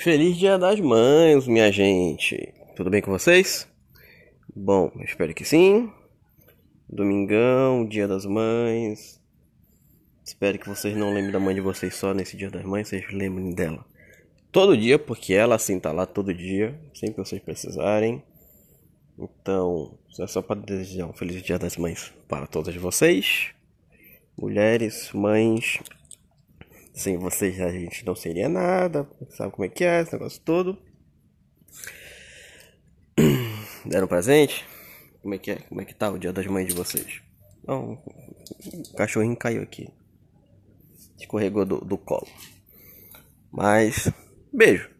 Feliz Dia das Mães, minha gente. Tudo bem com vocês? Bom, espero que sim. Domingão, Dia das Mães. Espero que vocês não lembrem da mãe de vocês só nesse Dia das Mães, vocês lembrem dela todo dia, porque ela assim tá lá todo dia, sempre que vocês precisarem. Então, é só para desejar um feliz Dia das Mães para todas vocês, mulheres, mães, sem vocês a gente não seria nada. Sabe como é que é esse negócio todo? Deram presente? Como é que é? Como é que tá o dia das mães de vocês? Não, o cachorrinho caiu aqui. Escorregou do, do colo. Mas, beijo.